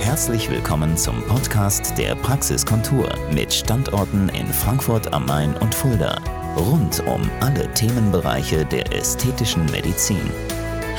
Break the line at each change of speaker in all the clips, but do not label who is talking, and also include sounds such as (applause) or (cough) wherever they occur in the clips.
Herzlich willkommen zum Podcast der Praxiskontur mit Standorten in Frankfurt am Main und Fulda. Rund um alle Themenbereiche der ästhetischen Medizin.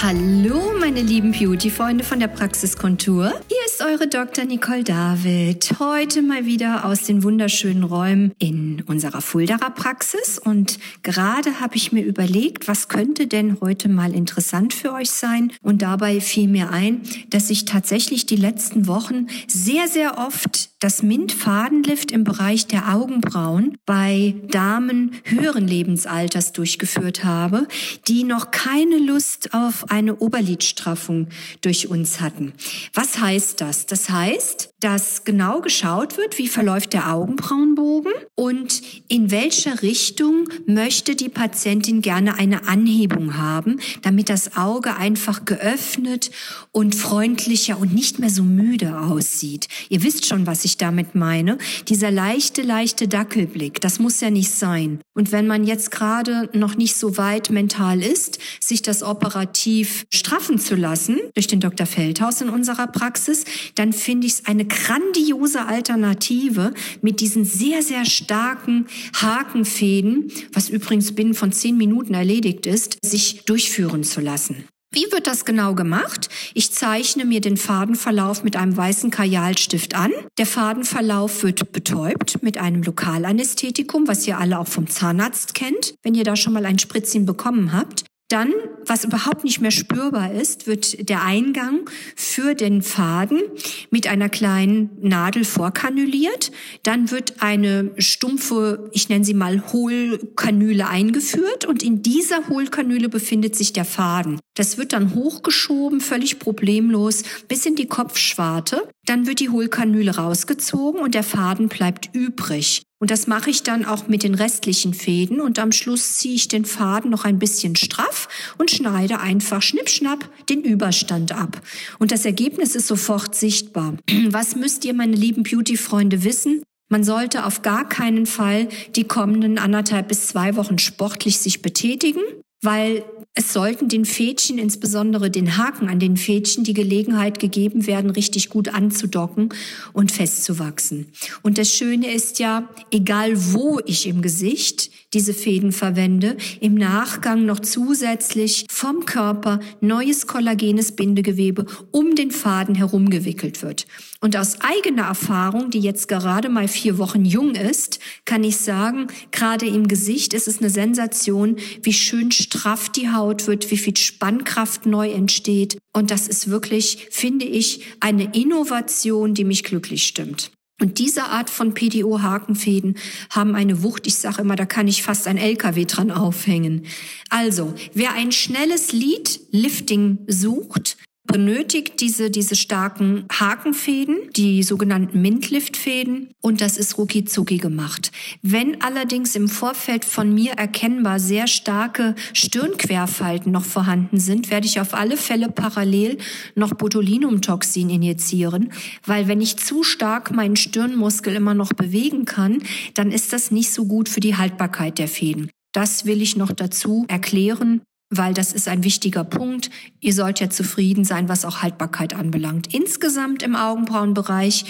Hallo, meine lieben Beauty-Freunde von der Praxiskontur. Hier eure Dr. Nicole David. Heute mal wieder aus den wunderschönen Räumen in unserer Fuldaer Praxis. Und gerade habe ich mir überlegt, was könnte denn heute mal interessant für euch sein? Und dabei fiel mir ein, dass ich tatsächlich die letzten Wochen sehr, sehr oft das Mint-Fadenlift im Bereich der Augenbrauen bei Damen höheren Lebensalters durchgeführt habe, die noch keine Lust auf eine Oberlidstraffung durch uns hatten. Was heißt das? Das heißt, dass genau geschaut wird, wie verläuft der Augenbrauenbogen und in welche Richtung möchte die Patientin gerne eine Anhebung haben, damit das Auge einfach geöffnet und freundlicher und nicht mehr so müde aussieht. Ihr wisst schon, was ich damit meine. Dieser leichte, leichte Dackelblick, das muss ja nicht sein. Und wenn man jetzt gerade noch nicht so weit mental ist, sich das operativ straffen zu lassen durch den Dr. Feldhaus in unserer Praxis, dann finde ich es eine grandiose Alternative mit diesen sehr, sehr starken Hakenfäden, was übrigens binnen von zehn Minuten erledigt ist, sich durchführen zu lassen. Wie wird das genau gemacht? Ich zeichne mir den Fadenverlauf mit einem weißen Kajalstift an. Der Fadenverlauf wird betäubt mit einem Lokalanästhetikum, was ihr alle auch vom Zahnarzt kennt, wenn ihr da schon mal ein Spritzchen bekommen habt. Dann, was überhaupt nicht mehr spürbar ist, wird der Eingang für den Faden mit einer kleinen Nadel vorkanüliert. Dann wird eine stumpfe, ich nenne sie mal Hohlkanüle eingeführt und in dieser Hohlkanüle befindet sich der Faden. Das wird dann hochgeschoben, völlig problemlos, bis in die Kopfschwarte. Dann wird die Hohlkanüle rausgezogen und der Faden bleibt übrig. Und das mache ich dann auch mit den restlichen Fäden und am Schluss ziehe ich den Faden noch ein bisschen straff und schneide einfach schnippschnapp den Überstand ab. Und das Ergebnis ist sofort sichtbar. (clears throat) Was müsst ihr, meine lieben Beauty-Freunde, wissen? Man sollte auf gar keinen Fall die kommenden anderthalb bis zwei Wochen sportlich sich betätigen weil es sollten den Fädchen, insbesondere den Haken an den Fädchen, die Gelegenheit gegeben werden, richtig gut anzudocken und festzuwachsen. Und das Schöne ist ja, egal wo ich im Gesicht diese Fäden verwende, im Nachgang noch zusätzlich vom Körper neues kollagenes Bindegewebe um den Faden herumgewickelt wird. Und aus eigener Erfahrung, die jetzt gerade mal vier Wochen jung ist, kann ich sagen, gerade im Gesicht ist es eine Sensation, wie schön straff die Haut wird, wie viel Spannkraft neu entsteht. Und das ist wirklich, finde ich, eine Innovation, die mich glücklich stimmt. Und diese Art von PDO-Hakenfäden haben eine Wucht, ich sage immer, da kann ich fast ein LKW dran aufhängen. Also, wer ein schnelles Lead-Lifting sucht, benötigt diese, diese starken Hakenfäden, die sogenannten Mintliftfäden und das ist rucki zucki gemacht. Wenn allerdings im Vorfeld von mir erkennbar sehr starke Stirnquerfalten noch vorhanden sind, werde ich auf alle Fälle parallel noch Botulinumtoxin injizieren, weil wenn ich zu stark meinen Stirnmuskel immer noch bewegen kann, dann ist das nicht so gut für die Haltbarkeit der Fäden. Das will ich noch dazu erklären weil das ist ein wichtiger Punkt. Ihr sollt ja zufrieden sein, was auch Haltbarkeit anbelangt. Insgesamt im Augenbrauenbereich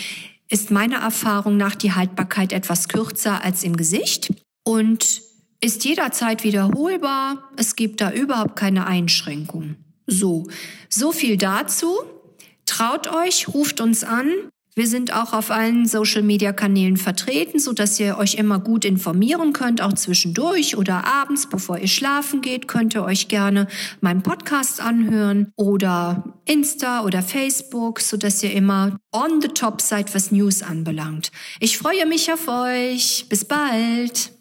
ist meiner Erfahrung nach die Haltbarkeit etwas kürzer als im Gesicht und ist jederzeit wiederholbar. Es gibt da überhaupt keine Einschränkung. So, so viel dazu. Traut euch, ruft uns an. Wir sind auch auf allen Social-Media-Kanälen vertreten, so dass ihr euch immer gut informieren könnt, auch zwischendurch oder abends, bevor ihr schlafen geht, könnt ihr euch gerne meinen Podcast anhören oder Insta oder Facebook, so dass ihr immer on the top seid, was News anbelangt. Ich freue mich auf euch. Bis bald.